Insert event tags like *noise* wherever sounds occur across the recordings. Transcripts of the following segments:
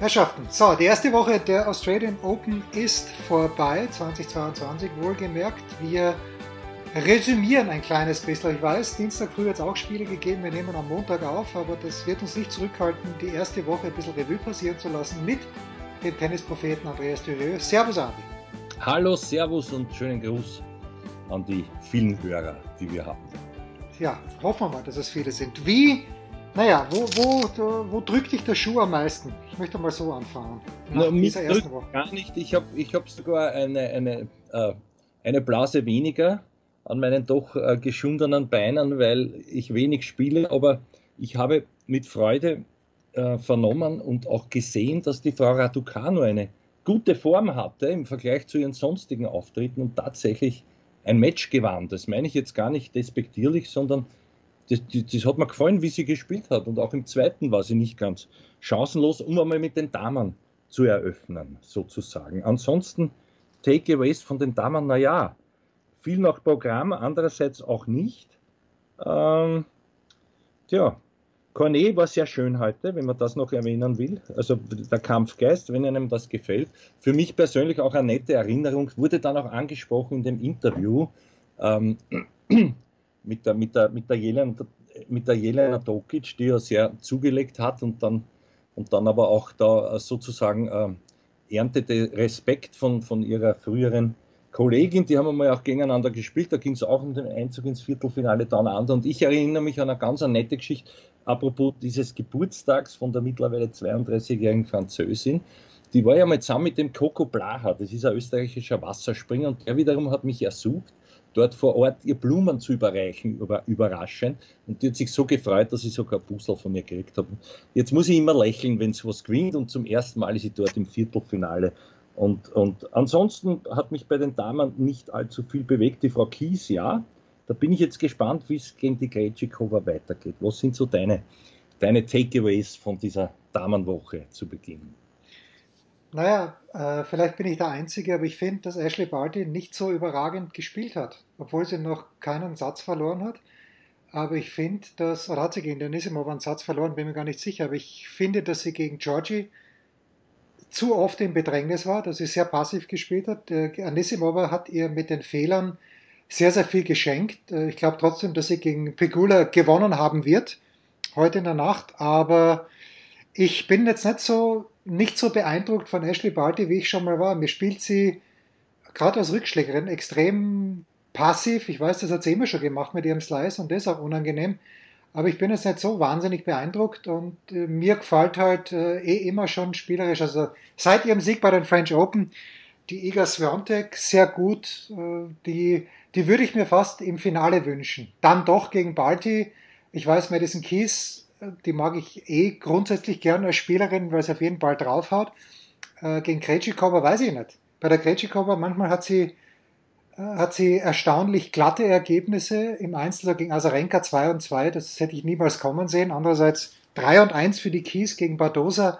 Herrschaften, so, die erste Woche der Australian Open ist vorbei, 2022 wohlgemerkt. Wir resümieren ein kleines bisschen. Ich weiß, Dienstag früh hat es auch Spiele gegeben, wir nehmen am Montag auf, aber das wird uns nicht zurückhalten, die erste Woche ein bisschen Revue passieren zu lassen mit dem Tennispropheten Andreas Dürieu. Servus, Andi. Hallo, Servus und schönen Gruß an die vielen Hörer, die wir haben. Ja, hoffen wir mal, dass es viele sind. Wie, naja, wo, wo, wo drückt dich der Schuh am meisten? Ich möchte mal so anfangen. Nach Na, dieser ersten Woche. Gar nicht. Ich habe ich hab sogar eine, eine, äh, eine Blase weniger an meinen doch äh, geschundenen Beinen, weil ich wenig spiele, aber ich habe mit Freude äh, vernommen und auch gesehen, dass die Frau Raducanu eine gute Form hatte im Vergleich zu ihren sonstigen Auftritten und tatsächlich ein Match gewann. Das meine ich jetzt gar nicht despektierlich, sondern das, das, das, hat mir gefallen, wie sie gespielt hat. Und auch im zweiten war sie nicht ganz chancenlos, um einmal mit den Damen zu eröffnen, sozusagen. Ansonsten Takeaways von den Damen, naja, viel nach Programm, andererseits auch nicht. Ähm, tja, Cornet war sehr schön heute, wenn man das noch erwähnen will. Also der Kampfgeist, wenn einem das gefällt. Für mich persönlich auch eine nette Erinnerung, wurde dann auch angesprochen in dem Interview ähm, mit, der, mit, der, mit, der Jelena, mit der Jelena Dokic, die ja sehr zugelegt hat und dann, und dann aber auch da sozusagen äh, erntete Respekt von, von ihrer früheren Kollegin, die haben wir auch gegeneinander gespielt, da ging es auch um den Einzug ins Viertelfinale dann an. Und ich erinnere mich an eine ganz eine nette Geschichte, apropos dieses Geburtstags von der mittlerweile 32-jährigen Französin. Die war ja mal zusammen mit dem Coco Blaha, das ist ein österreichischer Wasserspringer, und der wiederum hat mich ersucht, dort vor Ort ihr Blumen zu überreichen, über, überraschend. Und die hat sich so gefreut, dass ich sogar Puzzle von mir gekriegt habe. Jetzt muss ich immer lächeln, wenn es was gewinnt, und zum ersten Mal ist sie dort im Viertelfinale und, und ansonsten hat mich bei den Damen nicht allzu viel bewegt. Die Frau Kies, ja. Da bin ich jetzt gespannt, wie es gegen die Krejcikova weitergeht. Was sind so deine, deine Takeaways von dieser Damenwoche zu Beginn? Naja, äh, vielleicht bin ich der Einzige, aber ich finde, dass Ashley Barty nicht so überragend gespielt hat, obwohl sie noch keinen Satz verloren hat. Aber ich finde, dass, oder hat sie gegen Denisimova einen Satz verloren, bin mir gar nicht sicher, aber ich finde, dass sie gegen Georgie zu oft im Bedrängnis war, dass sie sehr passiv gespielt hat. Anisimova hat ihr mit den Fehlern sehr, sehr viel geschenkt. Äh, ich glaube trotzdem, dass sie gegen Pegula gewonnen haben wird, heute in der Nacht. Aber ich bin jetzt nicht so, nicht so beeindruckt von Ashley Barty, wie ich schon mal war. Mir spielt sie gerade als Rückschlägerin extrem passiv. Ich weiß, das hat sie immer schon gemacht mit ihrem Slice und das ist auch unangenehm. Aber ich bin jetzt nicht so wahnsinnig beeindruckt und äh, mir gefällt halt äh, eh immer schon spielerisch. Also seit ihrem Sieg bei den French Open, die Iga Swiatek sehr gut, äh, die, die würde ich mir fast im Finale wünschen. Dann doch gegen Balti. Ich weiß, Madison Keys, die mag ich eh grundsätzlich gern als Spielerin, weil sie auf jeden Fall drauf hat. Äh, gegen Krejcikova weiß ich nicht. Bei der Krejcikova manchmal hat sie hat sie erstaunlich glatte Ergebnisse im Einzel gegen Azarenka 2 und 2. Das hätte ich niemals kommen sehen. Andererseits 3 und 1 für die Keys gegen Bardosa.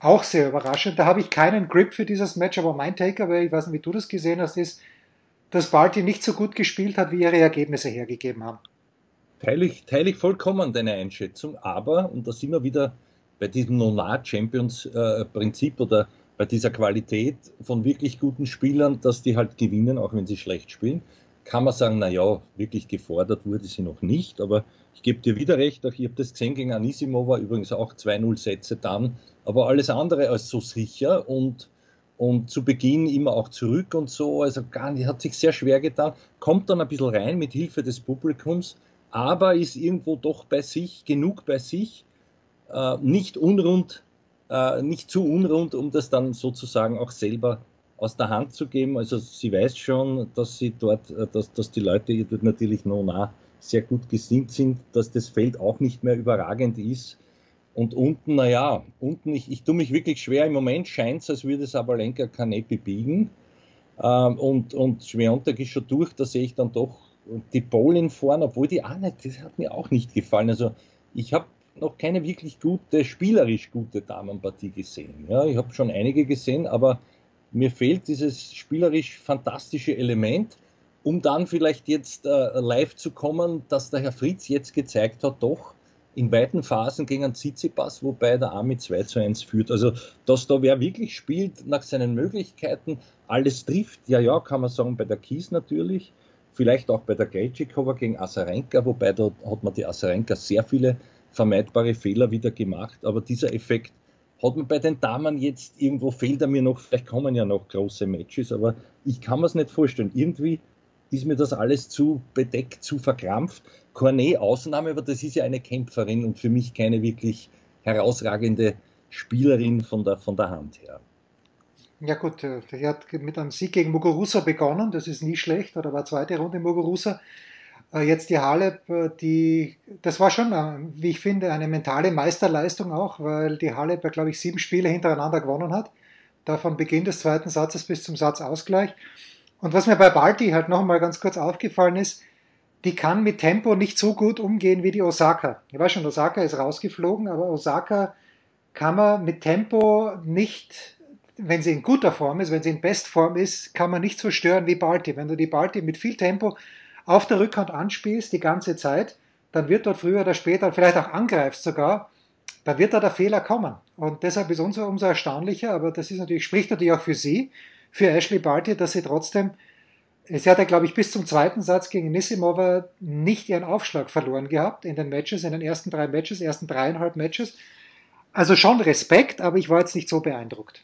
Auch sehr überraschend. Da habe ich keinen Grip für dieses Match, aber mein Takeaway, ich weiß nicht, wie du das gesehen hast, ist, dass Barty nicht so gut gespielt hat, wie ihre Ergebnisse hergegeben haben. Teile ich, teile ich vollkommen deine Einschätzung, aber, und da sind wir wieder bei diesem Nonar-Champions-Prinzip oder bei dieser Qualität von wirklich guten Spielern, dass die halt gewinnen, auch wenn sie schlecht spielen, kann man sagen, naja, wirklich gefordert wurde sie noch nicht, aber ich gebe dir wieder recht, auch ich habe das gesehen gegen Anisimova, übrigens auch 2-0 Sätze dann, aber alles andere als so sicher und, und zu Beginn immer auch zurück und so, also gar nicht, hat sich sehr schwer getan, kommt dann ein bisschen rein mit Hilfe des Publikums, aber ist irgendwo doch bei sich, genug bei sich, äh, nicht unrund äh, nicht zu unrund, um das dann sozusagen auch selber aus der Hand zu geben. Also sie weiß schon, dass sie dort, äh, dass, dass die Leute ihr dort natürlich noch nah sehr gut gesinnt sind, dass das Feld auch nicht mehr überragend ist. Und unten, naja, unten, ich, ich tue mich wirklich schwer. Im Moment scheint es, als würde Sabalenka Kanepi biegen. Ähm, und, und Schwerontek ist schon durch, da sehe ich dann doch die Polin vorne, obwohl die auch nicht, das hat mir auch nicht gefallen. Also ich habe noch keine wirklich gute, spielerisch gute Damenpartie gesehen. Ja, ich habe schon einige gesehen, aber mir fehlt dieses spielerisch fantastische Element, um dann vielleicht jetzt äh, live zu kommen, dass der Herr Fritz jetzt gezeigt hat, doch in beiden Phasen gegen Tsitsipas, wobei der Army 2 zu 1 führt. Also, dass da wer wirklich spielt nach seinen Möglichkeiten, alles trifft, ja, ja, kann man sagen, bei der Kies natürlich, vielleicht auch bei der Krejcikova gegen Asarenka, wobei da hat man die Asarenka sehr viele vermeidbare Fehler wieder gemacht, aber dieser Effekt hat man bei den Damen jetzt irgendwo, fehlt er mir noch, vielleicht kommen ja noch große Matches, aber ich kann mir es nicht vorstellen. Irgendwie ist mir das alles zu bedeckt, zu verkrampft. Cornet Ausnahme, aber das ist ja eine Kämpferin und für mich keine wirklich herausragende Spielerin von der, von der Hand her. Ja gut, er äh, hat mit einem Sieg gegen Muguruza begonnen, das ist nie schlecht, oder war zweite Runde Muguruza. Äh, jetzt die Halep, äh, die, das war schon, wie ich finde, eine mentale Meisterleistung auch, weil die Halep ja, glaube ich, sieben Spiele hintereinander gewonnen hat. Da von Beginn des zweiten Satzes bis zum Satzausgleich. Und was mir bei Balti halt noch einmal ganz kurz aufgefallen ist, die kann mit Tempo nicht so gut umgehen wie die Osaka. Ich weiß schon, Osaka ist rausgeflogen, aber Osaka kann man mit Tempo nicht, wenn sie in guter Form ist, wenn sie in Bestform ist, kann man nicht so stören wie Balti. Wenn du die Balti mit viel Tempo auf der Rückhand anspielst die ganze Zeit, dann wird dort früher oder später, vielleicht auch angreifst sogar, dann wird da der Fehler kommen. Und deshalb ist umso, umso erstaunlicher, aber das ist natürlich, spricht natürlich auch für sie, für Ashley Barty, dass sie trotzdem, sie hat ja, glaube ich, bis zum zweiten Satz gegen Nissimova nicht ihren Aufschlag verloren gehabt in den Matches, in den ersten drei Matches, ersten dreieinhalb Matches. Also schon Respekt, aber ich war jetzt nicht so beeindruckt.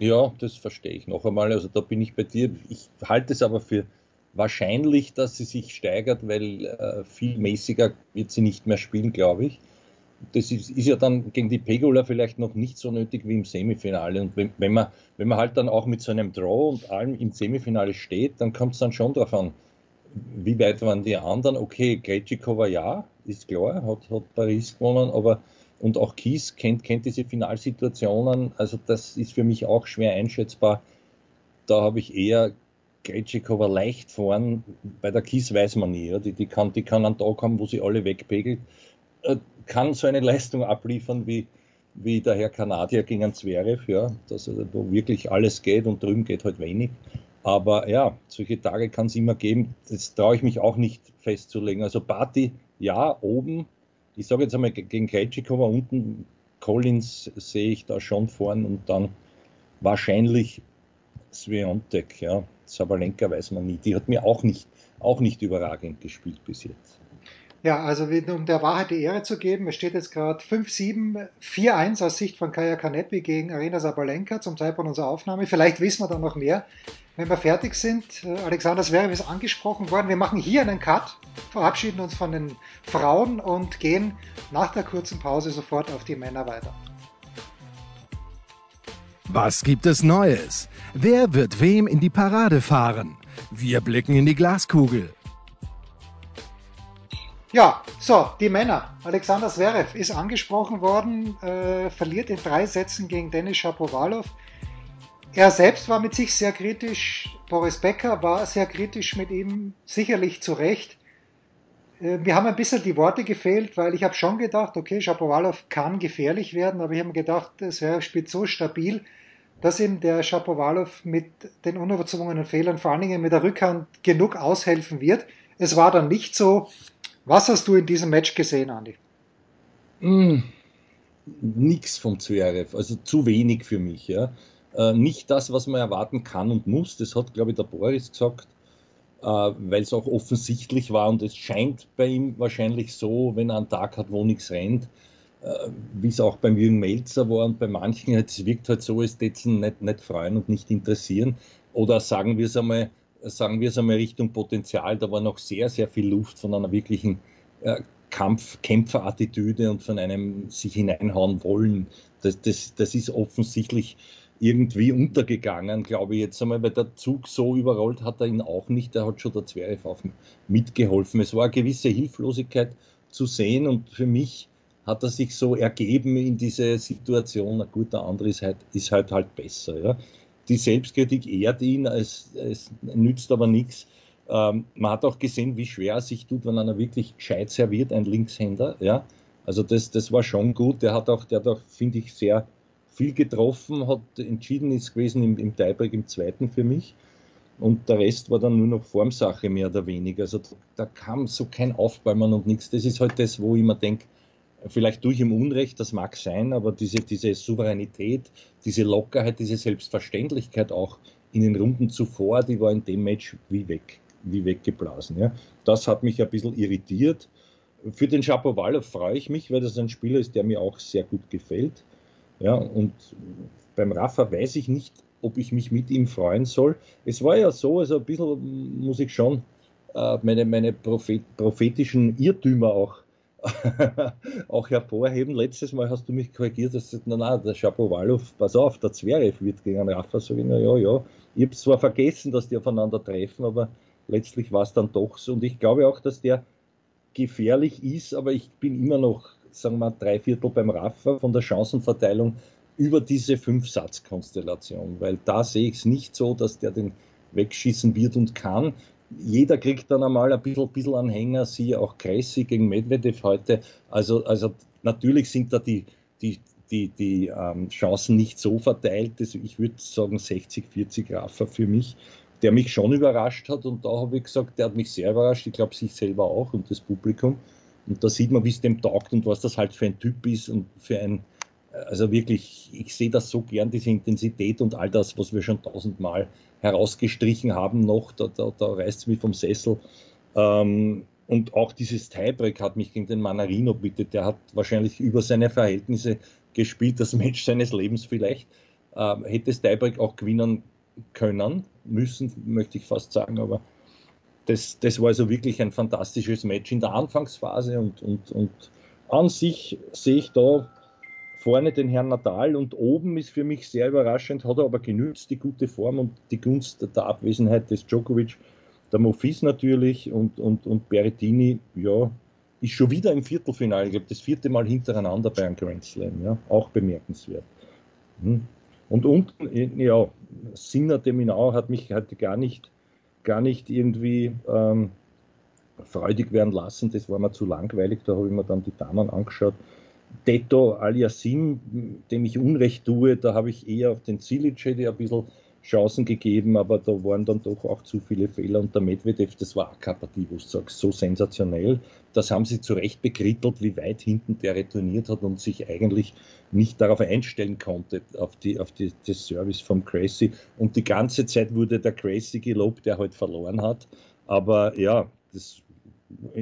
Ja, das verstehe ich noch einmal. Also da bin ich bei dir. Ich halte es aber für wahrscheinlich, dass sie sich steigert, weil äh, viel mäßiger wird sie nicht mehr spielen, glaube ich das ist, ist, ja dann gegen die Pegula vielleicht noch nicht so nötig wie im Semifinale. Und wenn, wenn, man, wenn man halt dann auch mit so einem Draw und allem im Semifinale steht, dann kommt es dann schon darauf an, wie weit waren die anderen. Okay, Krejcikova ja, ist klar, hat, hat Paris gewonnen, aber und auch Kies kennt, kennt diese Finalsituationen. Also das ist für mich auch schwer einschätzbar. Da habe ich eher Krejcikova leicht vorn. Bei der Kies weiß man nie. Die, die, kann, die kann einen Tag haben, wo sie alle wegpegelt. Äh, kann so eine *laughs* Leistung abliefern wie, wie der Herr Kanadier gegen einen Zverev, ja, dass also, wo wirklich alles geht und drüben geht halt wenig. Aber ja, solche Tage kann es immer geben. Das traue ich mich auch nicht festzulegen. Also Party, ja, oben. Ich sage jetzt einmal gegen Krejcikova unten, Collins sehe ich da schon vorn und dann wahrscheinlich Sviontek, ja. Sabalenka weiß man nie. Die hat mir auch nicht, auch nicht überragend gespielt bis jetzt. Ja, also um der Wahrheit die Ehre zu geben, es steht jetzt gerade 5-7, 4-1 aus Sicht von Kaya Kanepi gegen Arena Sabalenka zum Zeitpunkt unserer Aufnahme. Vielleicht wissen wir dann noch mehr, wenn wir fertig sind. Äh, Alexander Zverev ist angesprochen worden. Wir machen hier einen Cut, verabschieden uns von den Frauen und gehen nach der kurzen Pause sofort auf die Männer weiter. Was gibt es Neues? Wer wird wem in die Parade fahren? Wir blicken in die Glaskugel. Ja, so, die Männer. Alexander Zverev ist angesprochen worden, äh, verliert in drei Sätzen gegen Denis Shapovalov. Er selbst war mit sich sehr kritisch. Boris Becker war sehr kritisch mit ihm, sicherlich zu Recht. Äh, mir haben ein bisschen die Worte gefehlt, weil ich habe schon gedacht, okay, Shapovalov kann gefährlich werden, aber ich habe mir gedacht, Zverev spielt so stabil, dass ihm der Shapovalov mit den unerzwungenen Fehlern, vor allen Dingen mit der Rückhand, genug aushelfen wird. Es war dann nicht so. Was hast du in diesem Match gesehen, Andi? Mm, nix vom Zverev, also zu wenig für mich. Ja. Äh, nicht das, was man erwarten kann und muss, das hat, glaube ich, der Boris gesagt, äh, weil es auch offensichtlich war und es scheint bei ihm wahrscheinlich so, wenn er einen Tag hat, wo nichts rennt, äh, wie es auch beim Jürgen Melzer war und bei manchen, es wirkt halt so, es täten nicht, nicht freuen und nicht interessieren. Oder sagen wir es einmal, sagen wir es einmal Richtung Potenzial, da war noch sehr, sehr viel Luft von einer wirklichen äh, Kampf, Kämpferattitüde und von einem sich hineinhauen wollen. Das, das, das ist offensichtlich irgendwie untergegangen, glaube ich jetzt einmal, weil der Zug so überrollt hat er ihn auch nicht. Der hat schon der Zverev auf mitgeholfen. Es war eine gewisse Hilflosigkeit zu sehen und für mich hat er sich so ergeben in diese Situation. Na gut, der andere ist halt, ist halt, halt besser. Ja. Die Selbstkritik ehrt ihn, es, es nützt aber nichts. Ähm, man hat auch gesehen, wie schwer es sich tut, wenn einer wirklich gescheit serviert, ein Linkshänder. Ja. Also das, das war schon gut. Der hat auch, der hat auch, finde ich, sehr viel getroffen, hat entschieden ist gewesen im, im Tiebreak im zweiten für mich. Und der Rest war dann nur noch Formsache mehr oder weniger. Also da kam so kein Aufbäumen und nichts. Das ist halt das, wo ich mir denke, vielleicht durch im Unrecht, das mag sein, aber diese, diese Souveränität, diese Lockerheit, diese Selbstverständlichkeit auch in den Runden zuvor, die war in dem Match wie weg, wie weggeblasen. Ja. Das hat mich ein bisschen irritiert. Für den Shapovalov freue ich mich, weil das ein Spieler ist, der mir auch sehr gut gefällt. Ja, und beim Rafa weiß ich nicht, ob ich mich mit ihm freuen soll. Es war ja so, also ein bisschen muss ich schon äh, meine, meine Prophet, prophetischen Irrtümer auch, *laughs* auch hervorheben. Letztes Mal hast du mich korrigiert, dass na, na, der Shapovalov, pass auf, der Zverev wird gegen Rafa, sage ich, na ja, ja. Ich habe zwar vergessen, dass die aufeinander treffen, aber letztlich war es dann doch so. Und ich glaube auch, dass der gefährlich ist, aber ich bin immer noch, sagen wir drei Viertel beim Rafa von der Chancenverteilung über diese Fünf-Satz-Konstellation, weil da sehe ich es nicht so, dass der den wegschießen wird und kann. Jeder kriegt dann einmal ein bisschen, bisschen Anhänger, siehe auch Kressi gegen Medvedev heute. Also, also natürlich sind da die, die, die, die ähm, Chancen nicht so verteilt. Also ich würde sagen 60, 40 Raffer für mich, der mich schon überrascht hat. Und da habe ich gesagt, der hat mich sehr überrascht. Ich glaube, sich selber auch und das Publikum. Und da sieht man, wie es dem taugt und was das halt für ein Typ ist und für ein, also wirklich, ich sehe das so gern, diese Intensität und all das, was wir schon tausendmal herausgestrichen haben noch, da, da, da reißt es mich vom Sessel. Ähm, und auch dieses Tiebreak hat mich gegen den Manarino bitte, der hat wahrscheinlich über seine Verhältnise gespielt, das Match seines Lebens vielleicht. Ähm, hätte das Tiebreak auch gewinnen können, müssen, möchte ich fast sagen, aber das, das war also wirklich ein fantastisches Match in der Anfangsphase und, und, und an sich sehe ich da vorne den Herrn Nadal und oben ist für mich sehr überraschend, hat er aber genützt, die gute Form und die Gunst der Abwesenheit des Djokovic, der Mofis natürlich und, und, und Berrettini, ja, ist schon wieder im Viertelfinale, ich glaube, das vierte Mal hintereinander bei einem Grand Slam, ja, auch bemerkenswert. Hm. Und unten, ja, Sinner de Minau hat mich heute gar nicht, gar nicht irgendwie ähm, freudig werden lassen, das war mir zu langweilig, da habe ich mir dann die Damen angeschaut. Detto Aliasim, dem ich Unrecht tue, da habe ich eher auf den Zilic ein bisschen Chancen gegeben, aber da waren dann doch auch zu viele Fehler und der Medvedev, das war auch Partie, wo du sagst, so sensationell. Das haben sie zu Recht bekrittelt, wie weit hinten der retourniert hat und sich eigentlich nicht darauf einstellen konnte, auf, die, auf die, das Service vom Crazy. Und die ganze Zeit wurde der Crazy gelobt, der halt verloren hat. Aber ja, das,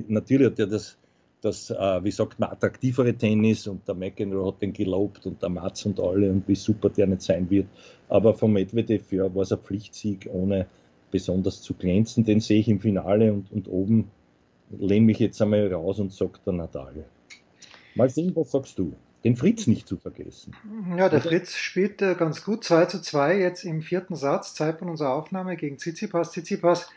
natürlich hat er das das, äh, wie sagt man, attraktivere Tennis und der McEnroe hat den gelobt und der Matz und alle und wie super der nicht sein wird. Aber vom Medvedev ja, war es ein Pflichtsieg, ohne besonders zu glänzen. Den sehe ich im Finale und, und oben lehne mich jetzt einmal raus und sage der Nadal. Mal sehen, was sagst du? Den Fritz nicht zu vergessen. Ja, der Fritz spielt ganz gut 2 zu 2 jetzt im vierten Satz, Zeit von unserer Aufnahme gegen Tsitsipas. Tsitsipas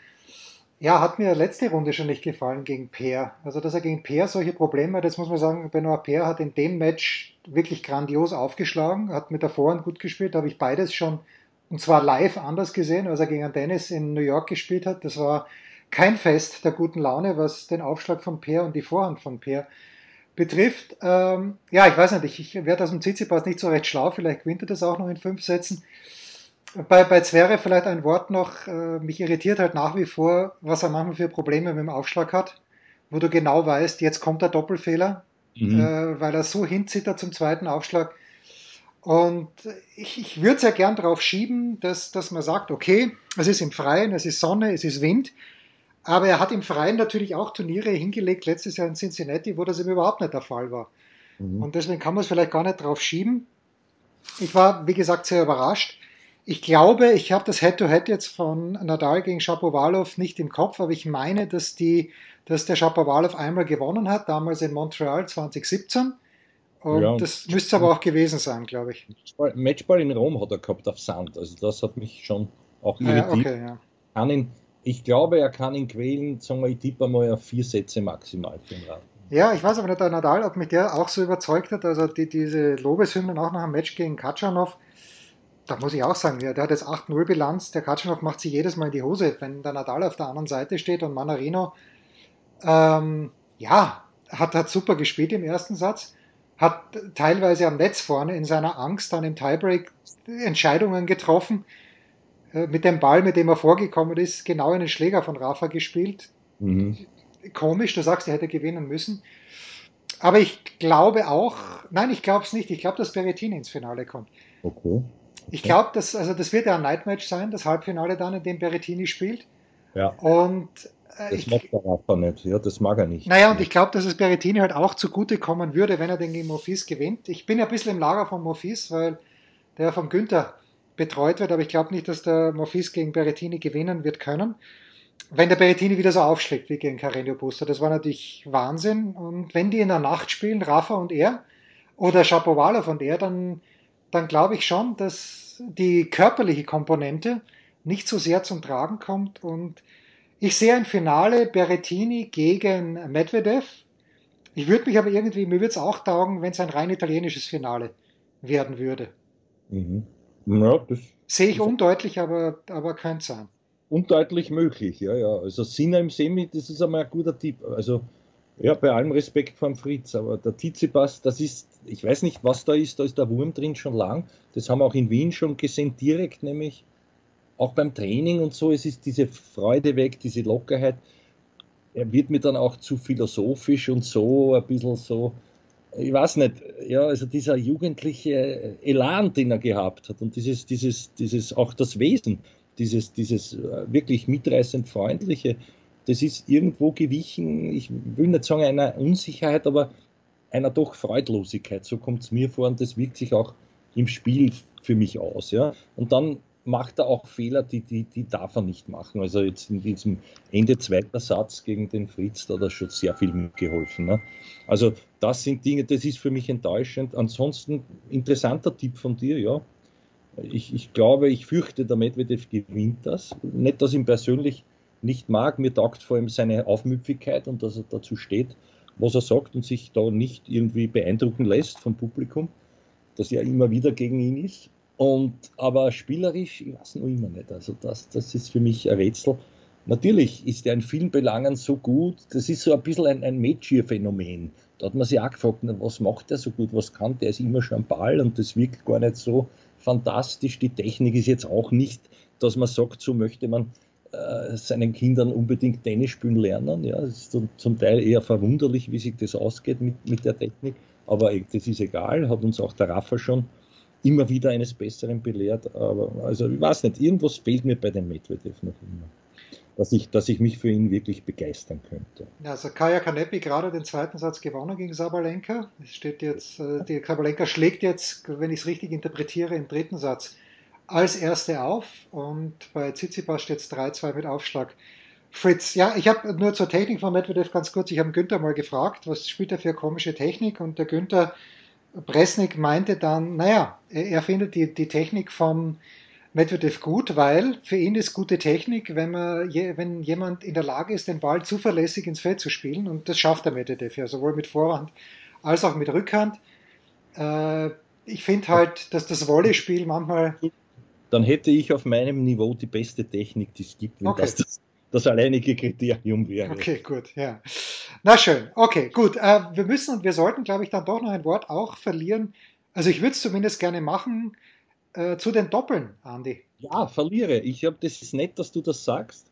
ja, hat mir letzte Runde schon nicht gefallen gegen Peer. Also, dass er gegen Peer solche Probleme hat, jetzt muss man sagen, Benoit Peer hat in dem Match wirklich grandios aufgeschlagen, hat mit der Vorhand gut gespielt, da habe ich beides schon, und zwar live anders gesehen, als er gegen Dennis in New York gespielt hat. Das war kein Fest der guten Laune, was den Aufschlag von Peer und die Vorhand von Peer betrifft. Ähm, ja, ich weiß nicht, ich, ich werde aus dem Tsitsipas nicht so recht schlau, vielleicht gewinnt er das auch noch in fünf Sätzen. Bei, bei Zverev vielleicht ein Wort noch. Äh, mich irritiert halt nach wie vor, was er manchmal für Probleme mit dem Aufschlag hat, wo du genau weißt, jetzt kommt der Doppelfehler, mhm. äh, weil er so hinzittert zum zweiten Aufschlag. Und ich, ich würde sehr gern darauf schieben, dass, dass man sagt, okay, es ist im Freien, es ist Sonne, es ist Wind, aber er hat im Freien natürlich auch Turniere hingelegt, letztes Jahr in Cincinnati, wo das eben überhaupt nicht der Fall war. Mhm. Und deswegen kann man es vielleicht gar nicht drauf schieben. Ich war, wie gesagt, sehr überrascht. Ich glaube, ich habe das Head-to-Head -Head jetzt von Nadal gegen Shapovalov nicht im Kopf, aber ich meine, dass, die, dass der Shapovalov einmal gewonnen hat, damals in Montreal 2017. Und ja, das müsste es aber auch gewesen sein, glaube ich. Matchball in Rom hat er gehabt auf Sand. Also das hat mich schon auch irritiert. Ah, okay, ja. kann ihn, ich glaube, er kann ihn quälen, sagen wir, ich tippe mal auf vier Sätze maximal. Ja, ich weiß aber nicht, der Nadal, ob mich der auch so überzeugt hat. Also die, diese Lobeshymnen auch nach dem Match gegen Katschanov, da muss ich auch sagen, ja, der hat jetzt 8-0 Bilanz. Der Katschanov macht sich jedes Mal in die Hose, wenn der Nadal auf der anderen Seite steht und Manarino, ähm, ja, hat, hat super gespielt im ersten Satz, hat teilweise am Netz vorne in seiner Angst dann im Tiebreak Entscheidungen getroffen. Äh, mit dem Ball, mit dem er vorgekommen ist, genau in den Schläger von Rafa gespielt. Mhm. Komisch, du sagst, er hätte gewinnen müssen. Aber ich glaube auch, nein, ich glaube es nicht. Ich glaube, dass Berrettini ins Finale kommt. Okay. Ich glaube, dass, also das wird ja ein Nightmatch sein, das Halbfinale dann, in dem Berrettini spielt. Ja. Und äh, das ich, mag der Rafa nicht. Ja, das mag er nicht. Naja, und ich glaube, dass es Berrettini halt auch zugutekommen würde, wenn er den gegen Mofis gewinnt. Ich bin ja ein bisschen im Lager von Mofis, weil der vom Günther betreut wird, aber ich glaube nicht, dass der Mofis gegen Berrettini gewinnen wird können. Wenn der Berrettini wieder so aufschlägt wie gegen Carreño Busta, das war natürlich Wahnsinn. Und wenn die in der Nacht spielen, Rafa und er, oder Shapovalov und er, dann, dann glaube ich schon, dass die körperliche Komponente nicht so sehr zum Tragen kommt. Und ich sehe ein Finale Berrettini gegen Medvedev. Ich würde mich aber irgendwie, mir würde es auch taugen, wenn es ein rein italienisches Finale werden würde. Mhm. Ja, das Sehe ich undeutlich, aber, aber könnte sein. Undeutlich möglich, ja, ja. Also Sinner im Semi, das ist einmal ein guter Tipp. Also, ja, bei allem Respekt vor Fritz, aber der Tizipas, das ist, ich weiß nicht, was da ist, da ist der Wurm drin schon lang. Das haben wir auch in Wien schon gesehen, direkt, nämlich auch beim Training und so. Es ist diese Freude weg, diese Lockerheit. Er wird mir dann auch zu philosophisch und so, ein bisschen so ich weiß nicht, ja, also dieser jugendliche Elan, den er gehabt hat und dieses, dieses, dieses, auch das Wesen, dieses, dieses äh, wirklich mitreißend freundliche, das ist irgendwo gewichen, ich will nicht sagen einer Unsicherheit, aber einer doch Freudlosigkeit. So kommt es mir vor und das wirkt sich auch im Spiel für mich aus. Ja. Und dann macht er auch Fehler, die, die, die darf er nicht machen. Also jetzt in diesem Ende zweiter Satz gegen den Fritz, da hat er schon sehr viel mitgeholfen. Ne? Also das sind Dinge, das ist für mich enttäuschend. Ansonsten interessanter Tipp von dir, ja. Ich, ich glaube, ich fürchte, der Medvedev gewinnt das. Nicht, dass ihn persönlich nicht mag, mir taugt vor allem seine Aufmüpfigkeit und dass er dazu steht, was er sagt und sich da nicht irgendwie beeindrucken lässt vom Publikum, dass er immer wieder gegen ihn ist. Und, aber spielerisch, ich weiß noch immer nicht. Also das, das ist für mich ein Rätsel. Natürlich ist er in vielen Belangen so gut. Das ist so ein bisschen ein, ein Magier-Phänomen. Da hat man sich auch gefragt, was macht er so gut, was kann der? ist immer schon am Ball und das wirkt gar nicht so fantastisch. Die Technik ist jetzt auch nicht, dass man sagt, so möchte man äh, seinen Kindern unbedingt Tennis spielen lernen. Ja, es ist zum Teil eher verwunderlich, wie sich das ausgeht mit, mit der Technik. Aber das ist egal, hat uns auch der Rafa schon immer wieder eines Besseren belehrt. Aber also ich weiß nicht, irgendwas fehlt mir bei dem Medvedev noch immer. Dass ich, dass ich mich für ihn wirklich begeistern könnte. Also Kaya Kanepi gerade den zweiten Satz gewonnen gegen Sabalenka. Es steht jetzt, äh, die Sabalenka schlägt jetzt, wenn ich es richtig interpretiere, im dritten Satz als erste auf und bei Tsitsipas steht es 3-2 mit Aufschlag. Fritz, ja, ich habe nur zur Technik von Medvedev ganz kurz, ich habe Günther mal gefragt, was spielt er für komische Technik und der Günther Bresnik meinte dann, naja, er findet die, die Technik vom Medvedev gut, weil für ihn ist gute Technik, wenn, man, wenn jemand in der Lage ist, den Ball zuverlässig ins Feld zu spielen. Und das schafft der Medvedev ja, sowohl mit Vorhand als auch mit Rückhand. Äh, ich finde halt, dass das Volleyspiel manchmal. Dann hätte ich auf meinem Niveau die beste Technik, die es gibt. Okay. Das, das alleinige Kriterium wäre. Okay, gut, ja. Na schön, okay, gut. Äh, wir müssen und wir sollten, glaube ich, dann doch noch ein Wort auch verlieren. Also ich würde es zumindest gerne machen äh, zu den Doppeln, Andi. Ja, verliere. Ich habe das ist nett, dass du das sagst,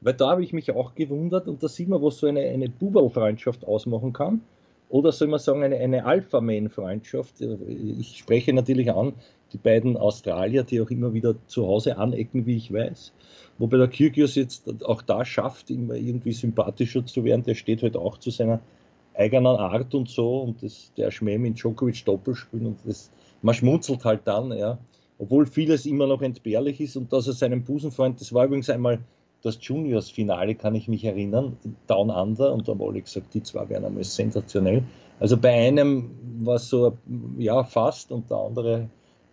weil da habe ich mich auch gewundert und da sieht man, was so eine, eine Bubel-Freundschaft ausmachen kann. Oder soll man sagen, eine, eine Alpha-Man-Freundschaft. Ich spreche natürlich an die beiden Australier, die auch immer wieder zu Hause anecken, wie ich weiß. Wobei der Kyrgios jetzt auch da schafft, immer irgendwie sympathischer zu werden. Der steht halt auch zu seiner eigenen Art und so. Und das, der Schmäh mit Djokovic Doppelspielen und das, man schmunzelt halt dann, ja. Obwohl vieles immer noch entbehrlich ist und dass er seinen Busenfreund, das war übrigens einmal das Juniors-Finale, kann ich mich erinnern, Down Under, und da haben alle gesagt, die zwei wären einmal sensationell. Also bei einem war es so, ja, fast, und der andere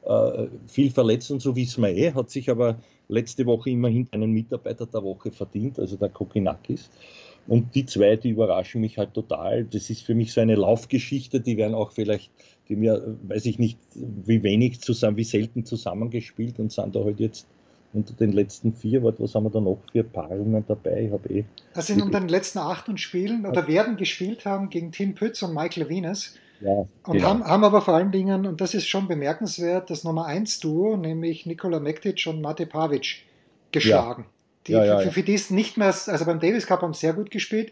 äh, viel verletzt und so wissen wir eh, hat sich aber letzte Woche immerhin einen Mitarbeiter der Woche verdient, also der Kokinakis. Und die zwei, die überraschen mich halt total. Das ist für mich so eine Laufgeschichte, die werden auch vielleicht, die mir, weiß ich nicht, wie wenig zusammen, wie selten zusammengespielt und sind da halt jetzt unter den letzten vier, was haben wir da noch für Paarungen dabei? Ich habe eh. Das sind unter den letzten acht Spielen oder werden gespielt haben gegen Tim Pütz und Michael Venus. Ja, und genau. haben, haben aber vor allen Dingen, und das ist schon bemerkenswert, das Nummer 1 Duo, nämlich Nikola Mektic und Mate Pavic, geschlagen. Ja. Die ja, für, für die ist nicht mehr, also beim Davis Cup haben sie sehr gut gespielt,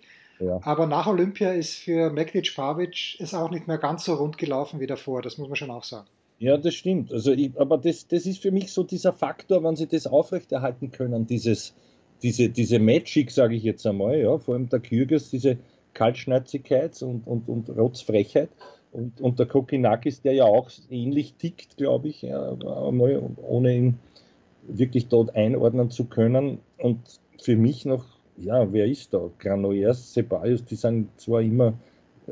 aber nach Olympia ist für Mektic Pavic ist auch nicht mehr ganz so rund gelaufen wie davor, das muss man schon auch sagen. Ja, das stimmt. Also ich, aber das, das ist für mich so dieser Faktor, wenn sie das aufrechterhalten können, dieses, diese, diese Magic, sage ich jetzt einmal, ja, vor allem der Kyrgios, diese Kaltschnäuzigkeit und, und, und Rotzfrechheit. Und, und der Kokinakis, der ja auch ähnlich tickt, glaube ich, ja, ohne ihn wirklich dort einordnen zu können. Und für mich noch, ja, wer ist da? Granollers, Ceballos, die sind zwar immer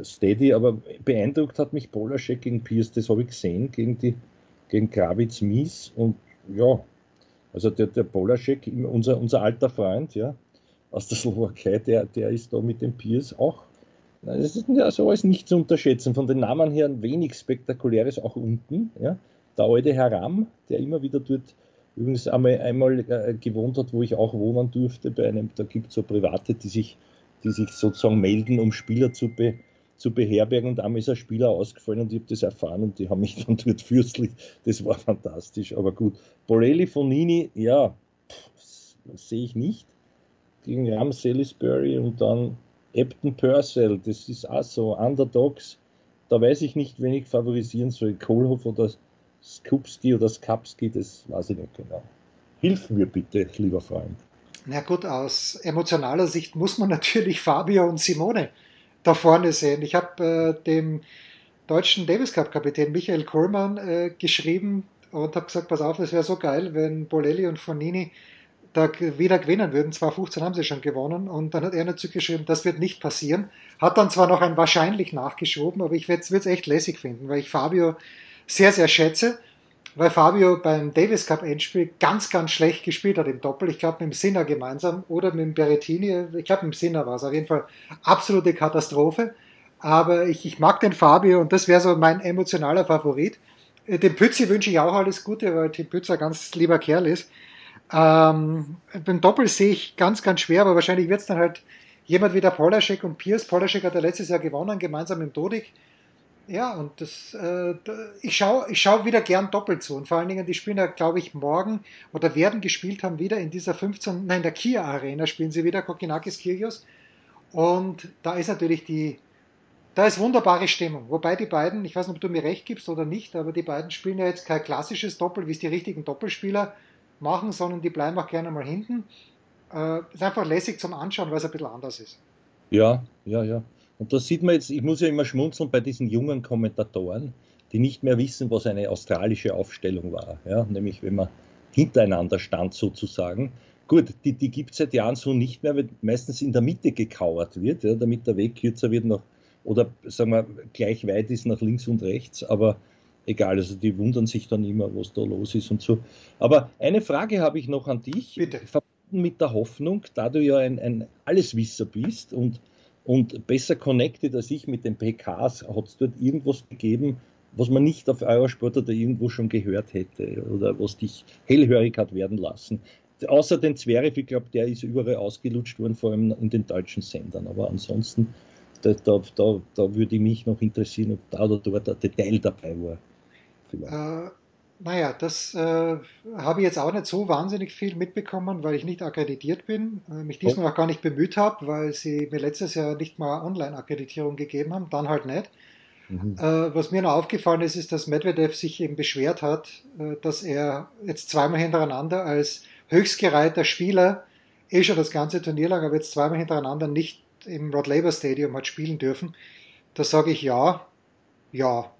steady, aber beeindruckt hat mich Polaschek gegen Pierce, das habe ich gesehen, gegen, die, gegen Krawitz Mies. Und ja, also der, der Polaschek, unser, unser alter Freund, ja, aus der Slowakei, der, der ist da mit dem Pierce auch. Das ist ja so alles nicht zu unterschätzen. Von den Namen her wenig Spektakuläres auch unten. Ja. Der alte Herr Ram, der immer wieder dort übrigens einmal, einmal äh, gewohnt hat, wo ich auch wohnen durfte, bei einem, da gibt es so Private, die sich, die sich sozusagen melden, um Spieler zu, be, zu beherbergen. Und einmal ist ein Spieler ausgefallen und ich habe das erfahren und die haben mich *laughs* dann dort fürstlich. Das war fantastisch, aber gut. Borelli von Nini, ja, sehe ich nicht. Gegen Ram Salisbury und dann Epton Purcell, das ist auch so. Underdogs, da weiß ich nicht, wen ich favorisieren soll. Kohlhoff oder Skupski oder Skapski, das weiß ich nicht genau. Hilf mir bitte, lieber Freund. Na gut, aus emotionaler Sicht muss man *laughs* natürlich Fabio und Simone da vorne sehen. Ich habe äh, dem deutschen Davis Cup Kapitän Michael Kohlmann äh, geschrieben und habe gesagt, pass auf, es wäre so geil, wenn Bolelli und Fonini da wieder gewinnen würden. 2015 haben sie schon gewonnen und dann hat er dazu geschrieben, das wird nicht passieren. Hat dann zwar noch ein wahrscheinlich nachgeschoben, aber ich würde es echt lässig finden, weil ich Fabio sehr, sehr schätze, weil Fabio beim Davis Cup Endspiel ganz, ganz schlecht gespielt hat im Doppel. Ich glaube mit dem Sinner gemeinsam oder mit dem Berrettini. Ich glaube mit dem Sinner war es auf jeden Fall absolute Katastrophe. Aber ich, ich mag den Fabio und das wäre so mein emotionaler Favorit. Äh, dem Pützi wünsche ich auch alles Gute, weil Tim Pützer ganz lieber Kerl ist. Ähm, beim Doppel sehe ich ganz, ganz schwer, aber wahrscheinlich wird es dann halt jemand wie der Polaschek und Pierce. Polaschek hat er letztes Jahr gewonnen, gemeinsam mit Dodik. Ja, und das, äh, ich schaue ich schau wieder gern doppelt zu. Und vor allen Dingen, die spielen ja, glaube ich, morgen oder werden gespielt haben wieder in dieser 15, nein, der Kia Arena spielen sie wieder, Kokinakis Kyrgios. Und da ist natürlich die, da ist wunderbare Stimmung. Wobei die beiden, ich weiß nicht, ob du mir recht gibst oder nicht, aber die beiden spielen ja jetzt kein klassisches Doppel, wie es die richtigen Doppelspieler machen, sondern die bleiben auch gerne mal hinten. Äh, ist einfach lässig zum Anschauen, weil es ein bisschen anders ist. Ja, ja, ja. Und da sieht man jetzt, ich muss ja immer schmunzeln bei diesen jungen Kommentatoren, die nicht mehr wissen, was eine australische Aufstellung war. Ja? Nämlich, wenn man hintereinander stand sozusagen. Gut, die, die gibt es seit Jahren so nicht mehr, weil meistens in der Mitte gekauert wird, ja, damit der Weg kürzer wird noch, oder sagen wir, gleich weit ist nach links und rechts, aber egal, also die wundern sich dann immer, was da los ist und so. Aber eine Frage habe ich noch an dich. Bitte. Verbunden mit der Hoffnung, da du ja ein, ein Alleswisser bist und, und besser connected als ich mit den PKs, hat es dort irgendwas gegeben, was man nicht auf Eurosport oder irgendwo schon gehört hätte oder was dich hellhörig hat werden lassen. Außer den Zverev, ich glaube, der ist überall ausgelutscht worden, vor allem in den deutschen Sendern. Aber ansonsten, da, da, da, da würde mich noch interessieren, ob da oder dort ein Detail dabei war vielleicht? Äh, naja, das äh, habe ich jetzt auch nicht so wahnsinnig viel mitbekommen, weil ich nicht akkreditiert bin, äh, mich diesmal oh. auch gar nicht bemüht habe, weil sie mir letztes Jahr nicht mal Online-Akkreditierung gegeben haben, dann halt nicht. Mhm. Äh, was mir noch aufgefallen ist, ist, dass Medvedev sich eben beschwert hat, äh, dass er jetzt zweimal hintereinander als höchstgereihter Spieler eh schon das ganze Turnier lang, aber jetzt zweimal hintereinander nicht im Rod Laver Stadium hat spielen dürfen. Da sage ich ja, ja.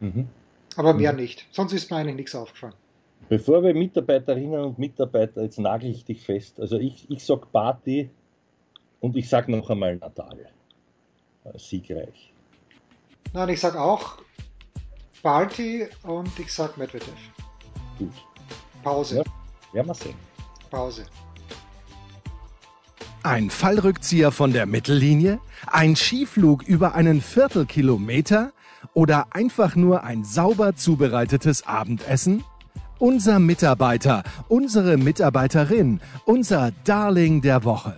Mhm. Aber mehr mhm. nicht. Sonst ist mir eigentlich nichts aufgefallen. Bevor wir Mitarbeiterinnen und Mitarbeiter, jetzt nagel ich dich fest. Also ich, ich sag Party und ich sag noch einmal Natal. Äh, siegreich. Nein, ich sag auch Party und ich sag Medvedev. Gut. Pause. Ja, werden wir sehen. Pause. Ein Fallrückzieher von der Mittellinie? Ein Skiflug über einen Viertelkilometer? Oder einfach nur ein sauber zubereitetes Abendessen? Unser Mitarbeiter, unsere Mitarbeiterin, unser Darling der Woche.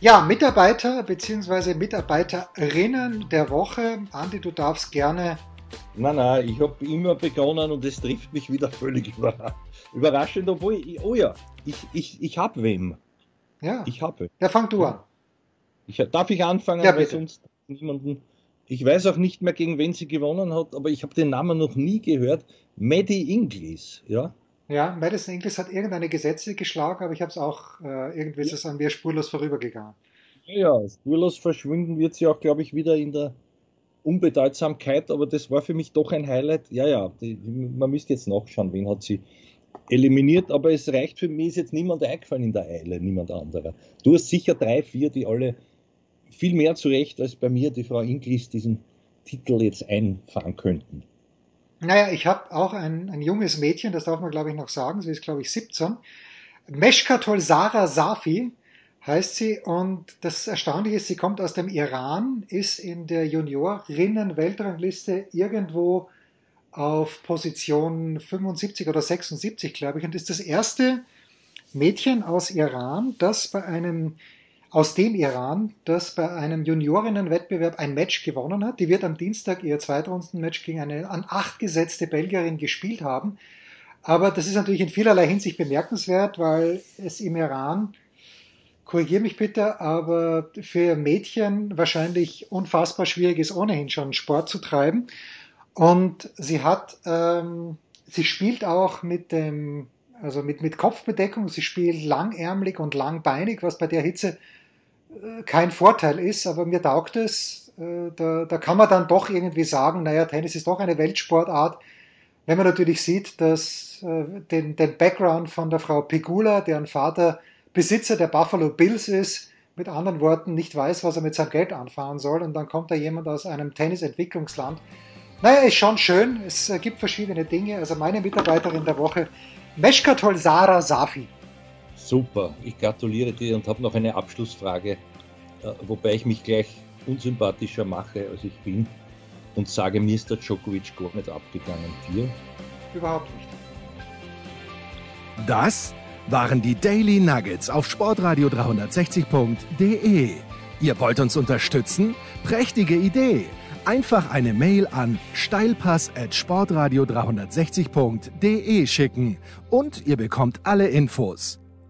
Ja, Mitarbeiter bzw. Mitarbeiterinnen der Woche. Andi, du darfst gerne. Nein, nein, ich habe immer begonnen und es trifft mich wieder völlig überraschend, obwohl, ich, oh ja, ich, ich, ich habe wem. Ja. Ich habe. Ja, fang du an. Ich, darf ich anfangen, ja, weil sonst niemanden. Ich weiß auch nicht mehr, gegen wen sie gewonnen hat, aber ich habe den Namen noch nie gehört. Maddie Inglis, ja. Ja, Madison Inglis hat irgendeine Gesetze geschlagen, aber ich habe es auch, äh, irgendwie ist es an mir spurlos vorübergegangen. Ja, spurlos verschwinden wird sie auch, glaube ich, wieder in der Unbedeutsamkeit, aber das war für mich doch ein Highlight. Ja, ja, die, man müsste jetzt nachschauen, wen hat sie eliminiert, aber es reicht für mich, ist jetzt niemand eingefallen in der Eile, niemand anderer. Du hast sicher drei, vier, die alle viel mehr zurecht als bei mir, die Frau Inglis, diesen Titel jetzt einfahren könnten. Naja, ich habe auch ein, ein junges Mädchen, das darf man glaube ich noch sagen, sie ist glaube ich 17. Meshka Tolsara Safi heißt sie und das Erstaunliche ist, sie kommt aus dem Iran, ist in der Juniorinnen-Weltrangliste irgendwo auf Position 75 oder 76, glaube ich, und ist das erste Mädchen aus Iran, das bei einem aus dem Iran, das bei einem Juniorinnenwettbewerb ein Match gewonnen hat. Die wird am Dienstag ihr Zweitrundenmatch gegen eine an acht gesetzte Belgierin gespielt haben. Aber das ist natürlich in vielerlei Hinsicht bemerkenswert, weil es im Iran, korrigiere mich bitte, aber für Mädchen wahrscheinlich unfassbar schwierig ist, ohnehin schon Sport zu treiben. Und sie hat, ähm, sie spielt auch mit dem, also mit, mit Kopfbedeckung, sie spielt langärmlich und langbeinig, was bei der Hitze kein Vorteil ist, aber mir taugt es. Äh, da, da kann man dann doch irgendwie sagen, naja, Tennis ist doch eine Weltsportart. Wenn man natürlich sieht, dass äh, den, den Background von der Frau Pegula, deren Vater Besitzer der Buffalo Bills ist, mit anderen Worten nicht weiß, was er mit seinem Geld anfahren soll, und dann kommt da jemand aus einem Tennisentwicklungsland, naja, ist schon schön. Es äh, gibt verschiedene Dinge. Also meine Mitarbeiterin der Woche, Meshka Tolsara Safi. Super, ich gratuliere dir und habe noch eine Abschlussfrage, äh, wobei ich mich gleich unsympathischer mache, als ich bin und sage, mir ist der Djokovic gar nicht abgegangen. Dir? Überhaupt nicht. Das waren die Daily Nuggets auf sportradio 360.de. Ihr wollt uns unterstützen? Prächtige Idee! einfach eine Mail an steilpass@sportradio360.de schicken und ihr bekommt alle Infos.